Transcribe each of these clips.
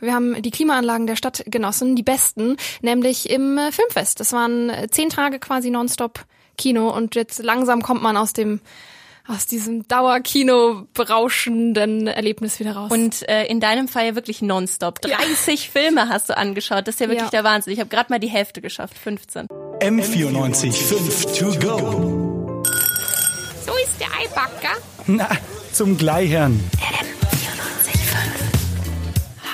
wir haben die Klimaanlagen der Stadt genossen, die besten, nämlich im äh, Filmfest. Das waren äh, zehn Tage quasi nonstop Kino und jetzt langsam kommt man aus dem aus diesem Dauerkino berauschenden Erlebnis wieder raus. Und äh, in deinem Fall ja wirklich nonstop. 30 ja. Filme hast du angeschaut. Das ist ja wirklich ja. der Wahnsinn. Ich habe gerade mal die Hälfte geschafft, 15. M94 5 to go. So ist der Eibacker. Na, zum Gleichern.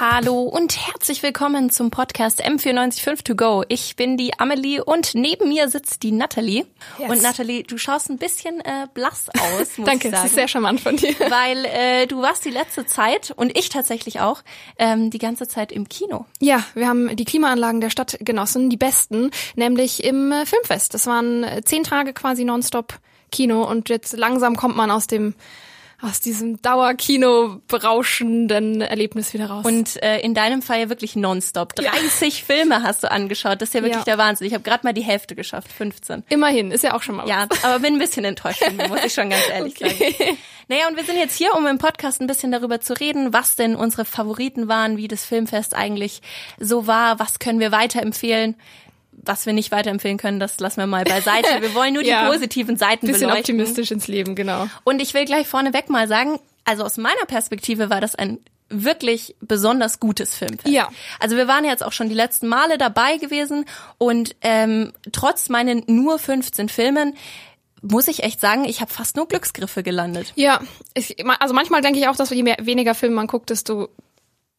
Hallo und herzlich willkommen zum Podcast M945 to go. Ich bin die Amelie und neben mir sitzt die Natalie. Yes. Und Natalie, du schaust ein bisschen äh, blass aus, muss Danke, ich sagen. das ist sehr charmant von dir. Weil äh, du warst die letzte Zeit und ich tatsächlich auch ähm, die ganze Zeit im Kino. Ja, wir haben die Klimaanlagen der Stadt genossen, die besten, nämlich im äh, Filmfest. Das waren äh, zehn Tage quasi nonstop Kino und jetzt langsam kommt man aus dem aus diesem Dauerkino berauschenden Erlebnis wieder raus. Und äh, in deinem Fall ja wirklich nonstop. 30 ja. Filme hast du angeschaut. Das ist ja wirklich ja. der Wahnsinn. Ich habe gerade mal die Hälfte geschafft, 15. Immerhin, ist ja auch schon mal was. Ja, aber bin ein bisschen enttäuscht, muss ich schon ganz ehrlich okay. sagen. Naja, und wir sind jetzt hier, um im Podcast ein bisschen darüber zu reden, was denn unsere Favoriten waren, wie das Filmfest eigentlich so war, was können wir weiterempfehlen was wir nicht weiterempfehlen können, das lassen wir mal beiseite. Wir wollen nur die ja, positiven Seiten bisschen beleuchten. optimistisch ins Leben, genau. Und ich will gleich vorneweg mal sagen, also aus meiner Perspektive war das ein wirklich besonders gutes Filmfest. Ja. Also wir waren jetzt auch schon die letzten Male dabei gewesen und ähm, trotz meinen nur 15 Filmen muss ich echt sagen, ich habe fast nur Glücksgriffe gelandet. Ja, ich, also manchmal denke ich auch, dass je mehr, weniger Filme man guckt, desto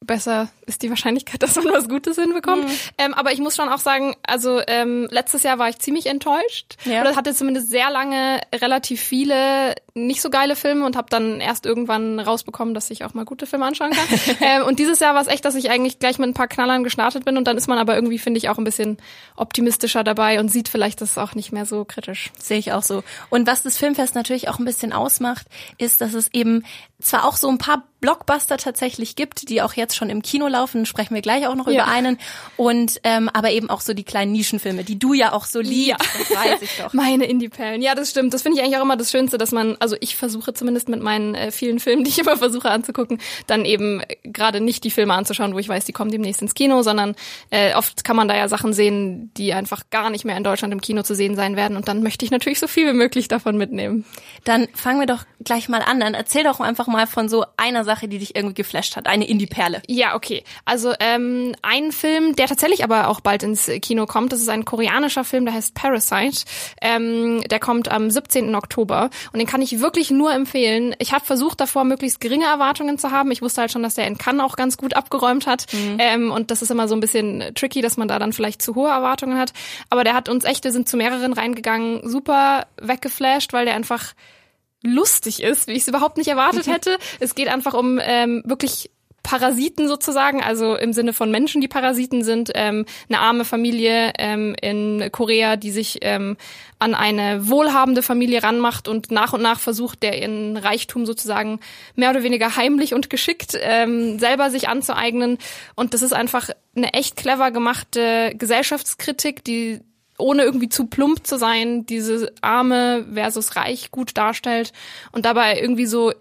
besser ist die Wahrscheinlichkeit, dass man was Gutes hinbekommt. Mhm. Ähm, aber ich muss schon auch sagen, also ähm, letztes Jahr war ich ziemlich enttäuscht. Ja. Oder hatte zumindest sehr lange relativ viele nicht so geile Filme und habe dann erst irgendwann rausbekommen, dass ich auch mal gute Filme anschauen kann. ähm, und dieses Jahr war es echt, dass ich eigentlich gleich mit ein paar Knallern gestartet bin und dann ist man aber irgendwie, finde ich, auch ein bisschen optimistischer dabei und sieht vielleicht das auch nicht mehr so kritisch. Sehe ich auch so. Und was das Filmfest natürlich auch ein bisschen ausmacht, ist, dass es eben zwar auch so ein paar Blockbuster tatsächlich gibt, die auch jetzt schon im Kino laufen, sprechen wir gleich auch noch ja. über einen. Und ähm, aber eben auch so die kleinen Nischenfilme, die du ja auch so liebst, ja. das weiß ich doch. Meine Indie-Perlen. Ja, das stimmt. Das finde ich eigentlich auch immer das Schönste, dass man also ich versuche zumindest mit meinen äh, vielen Filmen, die ich immer versuche anzugucken, dann eben äh, gerade nicht die Filme anzuschauen, wo ich weiß, die kommen demnächst ins Kino, sondern äh, oft kann man da ja Sachen sehen, die einfach gar nicht mehr in Deutschland im Kino zu sehen sein werden und dann möchte ich natürlich so viel wie möglich davon mitnehmen. Dann fangen wir doch gleich mal an. Dann erzähl doch einfach mal von so einer Sache, die dich irgendwie geflasht hat, eine Indie-Perle. Ja, okay. Also ähm, ein Film, der tatsächlich aber auch bald ins Kino kommt, das ist ein koreanischer Film, der heißt Parasite. Ähm, der kommt am 17. Oktober und den kann ich wirklich nur empfehlen. Ich habe versucht davor, möglichst geringe Erwartungen zu haben. Ich wusste halt schon, dass der in Cannes auch ganz gut abgeräumt hat. Mhm. Ähm, und das ist immer so ein bisschen tricky, dass man da dann vielleicht zu hohe Erwartungen hat. Aber der hat uns echt, wir sind zu mehreren reingegangen, super weggeflasht, weil der einfach lustig ist, wie ich es überhaupt nicht erwartet hätte. es geht einfach um ähm, wirklich Parasiten sozusagen, also im Sinne von Menschen, die Parasiten sind, ähm, eine arme Familie ähm, in Korea, die sich ähm, an eine wohlhabende Familie ranmacht und nach und nach versucht, der ihren Reichtum sozusagen mehr oder weniger heimlich und geschickt ähm, selber sich anzueignen. Und das ist einfach eine echt clever gemachte Gesellschaftskritik, die ohne irgendwie zu plump zu sein, diese Arme versus Reich gut darstellt und dabei irgendwie so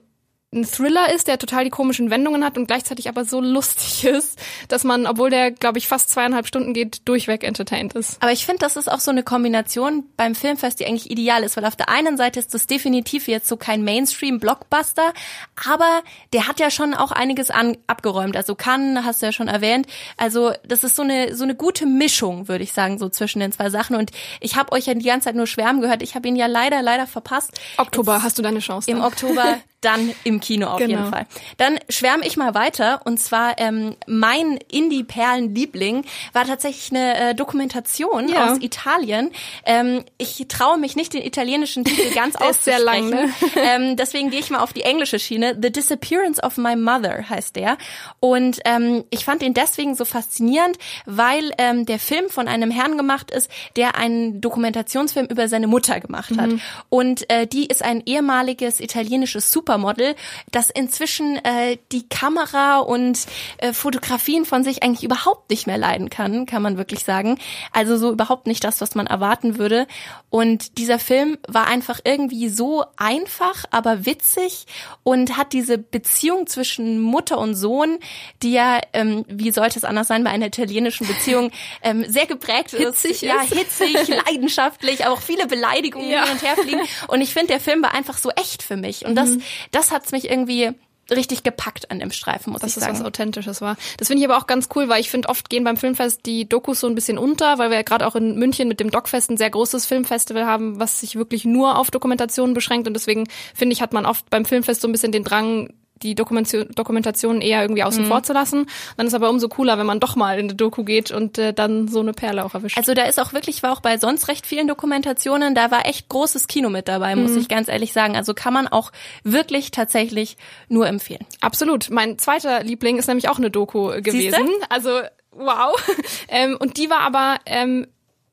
ein Thriller ist, der total die komischen Wendungen hat und gleichzeitig aber so lustig ist, dass man, obwohl der, glaube ich, fast zweieinhalb Stunden geht, durchweg entertained ist. Aber ich finde, das ist auch so eine Kombination beim Filmfest, die eigentlich ideal ist, weil auf der einen Seite ist das definitiv jetzt so kein Mainstream-Blockbuster, aber der hat ja schon auch einiges an, abgeräumt. Also Cannes hast du ja schon erwähnt. Also das ist so eine so eine gute Mischung, würde ich sagen, so zwischen den zwei Sachen. Und ich habe euch ja die ganze Zeit nur schwärmen gehört. Ich habe ihn ja leider, leider verpasst. Oktober jetzt, hast du deine Chance. Im Oktober dann im Kino auf genau. jeden Fall. Dann schwärme ich mal weiter und zwar ähm, mein Indie-Perlen-Liebling war tatsächlich eine äh, Dokumentation ja. aus Italien. Ähm, ich traue mich nicht den italienischen Titel ganz auszusprechen. Lang, ne? ähm, deswegen gehe ich mal auf die englische Schiene. The Disappearance of My Mother heißt der und ähm, ich fand ihn deswegen so faszinierend, weil ähm, der Film von einem Herrn gemacht ist, der einen Dokumentationsfilm über seine Mutter gemacht hat mhm. und äh, die ist ein ehemaliges italienisches Super Supermodel, das inzwischen äh, die Kamera und äh, Fotografien von sich eigentlich überhaupt nicht mehr leiden kann, kann man wirklich sagen. Also so überhaupt nicht das, was man erwarten würde. Und dieser Film war einfach irgendwie so einfach, aber witzig und hat diese Beziehung zwischen Mutter und Sohn, die ja, ähm, wie sollte es anders sein bei einer italienischen Beziehung, ähm, sehr geprägt ist. Hitzig ja, ist. hitzig, leidenschaftlich, aber auch viele Beleidigungen Ja. hin und her fliegen. Und ich finde, der Film war einfach so echt für mich. Und Mhm. Das, das hat's mich irgendwie richtig gepackt an dem Streifen, muss dass ich es sagen. was Authentisches war. Das finde ich aber auch ganz cool, weil ich finde, oft gehen beim Filmfest die Dokus so ein bisschen unter, weil wir ja gerade auch in München mit dem Docfest ein sehr großes Filmfestival haben, was sich wirklich nur auf Dokumentationen beschränkt. Und deswegen, finde ich, hat man oft beim Filmfest so ein bisschen den Drang, die Dokumentation, Dokumentationen eher irgendwie Mhm. außen vor zu lassen. Dann ist aber umso cooler, wenn man doch mal in eine Doku geht und äh, dann so eine Perle auch erwischt. Also da ist auch wirklich, war auch bei sonst recht vielen Dokumentationen, da war echt großes Kino mit dabei, Mhm. muss ich ganz ehrlich sagen. Also kann man auch wirklich tatsächlich nur empfehlen. Absolut. Mein zweiter Liebling ist nämlich auch eine Doku gewesen. Also wow. ähm, und die war aber ähm,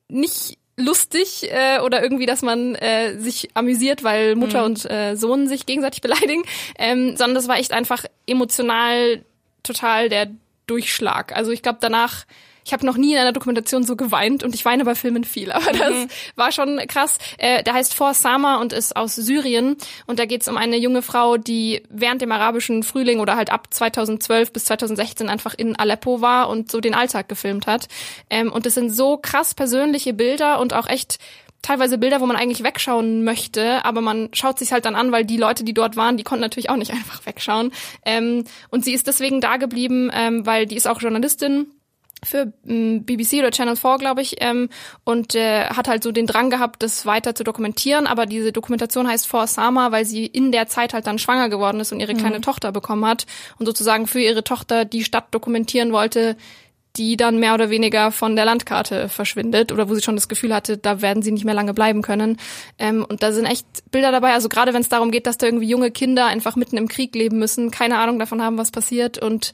nicht lustig äh, oder irgendwie, dass man äh, sich amüsiert, weil Mutter und äh, Sohn sich gegenseitig beleidigen, ähm, sondern das war echt einfach emotional total der Durchschlag. Also ich glaube danach ich habe noch nie in einer Dokumentation so geweint und ich weine bei Filmen viel, aber das war schon krass. Äh, der heißt For Sama und ist aus Syrien und da geht es um eine junge Frau, die während dem arabischen Frühling oder halt ab 2012 bis 2016 einfach in Aleppo war und so den Alltag gefilmt hat. Ähm, und es sind so krass persönliche Bilder und auch echt teilweise Bilder, wo man eigentlich wegschauen möchte, aber man schaut sich halt dann an, weil die Leute, die dort waren, die konnten natürlich auch nicht einfach wegschauen. Ähm, und sie ist deswegen da geblieben, ähm, weil die ist auch Journalistin für ähm, BBC oder Channel 4, glaube ich, ähm, und äh, hat halt so den Drang gehabt, das weiter zu dokumentieren. Aber diese Dokumentation heißt For Sama, weil sie in der Zeit halt dann schwanger geworden ist und ihre kleine Tochter bekommen hat und sozusagen für ihre Tochter die Stadt dokumentieren wollte, die dann mehr oder weniger von der Landkarte verschwindet oder wo sie schon das Gefühl hatte, da werden sie nicht mehr lange bleiben können. Ähm, und da sind echt Bilder dabei, also gerade wenn es darum geht, dass da irgendwie junge Kinder einfach mitten im Krieg leben müssen, keine Ahnung davon haben, was passiert und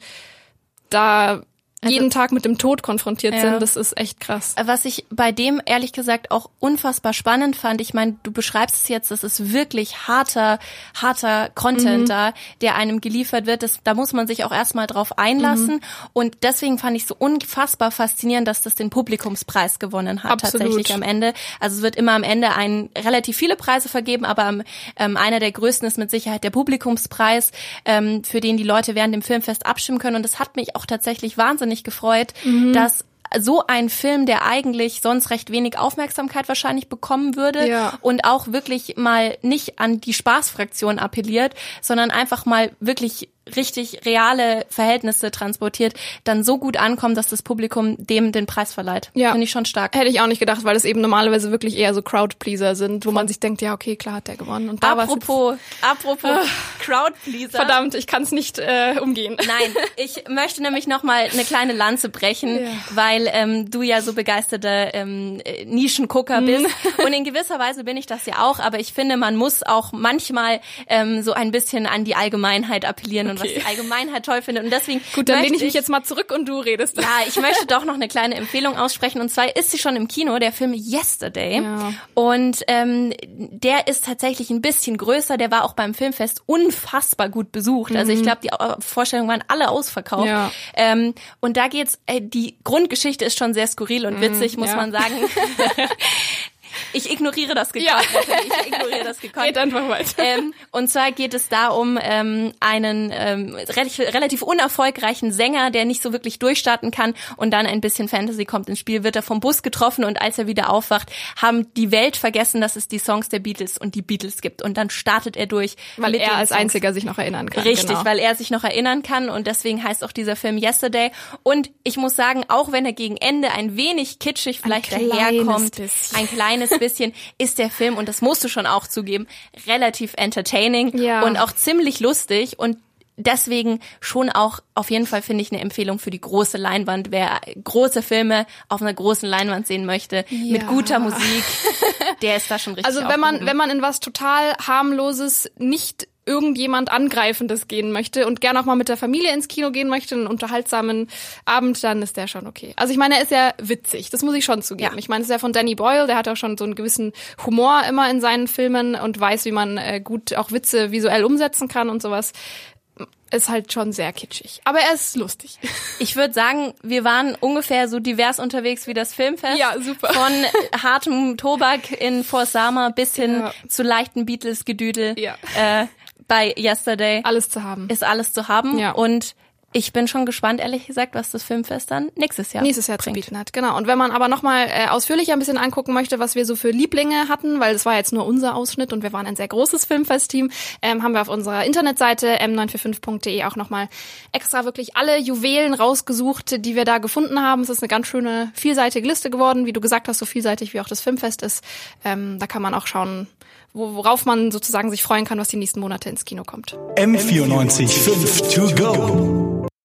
da jeden Tag mit dem Tod konfrontiert Also Ja. sind, das ist echt krass. Was ich bei dem ehrlich gesagt auch unfassbar spannend fand, ich meine, du beschreibst es jetzt, das ist wirklich harter, harter Content da, der einem geliefert wird. Das, da muss man sich auch erstmal drauf einlassen. Und deswegen fand ich so unfassbar faszinierend, dass das den Publikumspreis gewonnen hat, Absolut. tatsächlich am Ende. Also es wird immer am Ende ein relativ viele Preise vergeben, aber am, ähm, einer der größten ist mit Sicherheit der Publikumspreis, ähm, für den die Leute während dem Filmfest abstimmen können. Und das hat mich auch tatsächlich wahnsinnig gefreut, Mhm. dass so ein Film, der eigentlich sonst recht wenig Aufmerksamkeit wahrscheinlich bekommen würde Ja. und auch wirklich mal nicht an die Spaßfraktion appelliert, sondern einfach mal wirklich richtig reale Verhältnisse transportiert, dann so gut ankommt, dass das Publikum dem den Preis verleiht. Ja. Finde ich schon stark. Hätte ich auch nicht gedacht, weil es eben normalerweise wirklich eher so Crowdpleaser sind, wo man sich denkt, ja, okay, klar hat der gewonnen. Und da Apropos, apropos Crowdpleaser. verdammt, ich kann es nicht äh, umgehen. Nein, ich möchte nämlich noch mal eine kleine Lanze brechen, Ja. weil ähm, du ja so begeisterter ähm, äh, Mhm. Nischengucker bist und in gewisser Weise bin ich das ja auch, aber ich finde, man muss auch manchmal ähm, so ein bisschen an die Allgemeinheit appellieren und was Okay. die Allgemeinheit toll findet und deswegen Gut, dann lehne ich mich jetzt mal zurück und du redest. ja, ich möchte doch noch eine kleine Empfehlung aussprechen. Und zwar ist sie schon im Kino, der Film Yesterday. Ja. Und ähm, der ist tatsächlich ein bisschen größer. Der war auch beim Filmfest unfassbar gut besucht. Also ich glaube, die äh, Vorstellungen waren alle ausverkauft. Mhm. Ja. Ähm, und da geht's, äh, die Grundgeschichte ist schon sehr skurril und witzig, muss Mhm, ja. man sagen. Ich ignoriere das gekonnt. Ja. Ich ignoriere das gekonnt. Red einfach weiter. Ähm, und zwar geht es da um ähm, einen ähm, relativ, relativ unerfolgreichen Sänger, der nicht so wirklich durchstarten kann und dann ein bisschen Fantasy kommt ins Spiel, wird er vom Bus getroffen und als er wieder aufwacht, haben die Welt vergessen, dass es die Songs der Beatles und die Beatles gibt. Und dann startet er durch. Weil er als Songs. einziger sich noch erinnern kann. Richtig, genau. weil er sich noch erinnern kann und deswegen heißt auch dieser Film Yesterday. Und ich muss sagen, auch wenn er gegen Ende ein wenig kitschig vielleicht kleines daherkommt, bisschen. ein kleines bisschen, ist der Film, und das musst du schon auch zugeben, relativ entertaining Ja. und auch ziemlich lustig und Deswegen schon auch auf jeden Fall finde ich eine Empfehlung für die große Leinwand. Wer große Filme auf einer großen Leinwand sehen möchte, mit Ja. guter Musik, der ist da schon richtig Also wenn man, wenn man in was total harmloses, nicht irgendjemand Angreifendes gehen möchte und gerne auch mal mit der Familie ins Kino gehen möchte, einen unterhaltsamen Abend, dann ist der schon okay. Also ich meine, er ist ja witzig, das muss ich schon zugeben. Ja. Ich meine, es ist ja von Danny Boyle, der hat auch schon so einen gewissen Humor immer in seinen Filmen und weiß, wie man äh, gut auch Witze visuell umsetzen kann und sowas ist halt schon sehr kitschig. Aber er ist lustig. Ich würde sagen, wir waren ungefähr so divers unterwegs wie das Filmfest. Ja, super. Von hartem Tobak in Force Summer bis hin ja. zu leichten Beatles-Gedüdel. Ja. Äh, bei Yesterday. Alles zu haben. Ist alles zu haben. Ja. Und ich bin schon gespannt, ehrlich gesagt, was das Filmfest dann nächstes Jahr nächstes Jahr bringt. zu bieten hat. Genau. Und wenn man aber noch mal äh, ausführlicher ein bisschen angucken möchte, was wir so für Lieblinge hatten, weil es war jetzt nur unser Ausschnitt und wir waren ein sehr großes Filmfest-Team, ähm, haben wir auf unserer Internetseite m945.de auch noch mal extra wirklich alle Juwelen rausgesucht, die wir da gefunden haben. Es ist eine ganz schöne vielseitige Liste geworden, wie du gesagt hast, so vielseitig wie auch das Filmfest ist. Ähm, da kann man auch schauen, worauf man sozusagen sich freuen kann, was die nächsten Monate ins Kino kommt. M94 5 to go.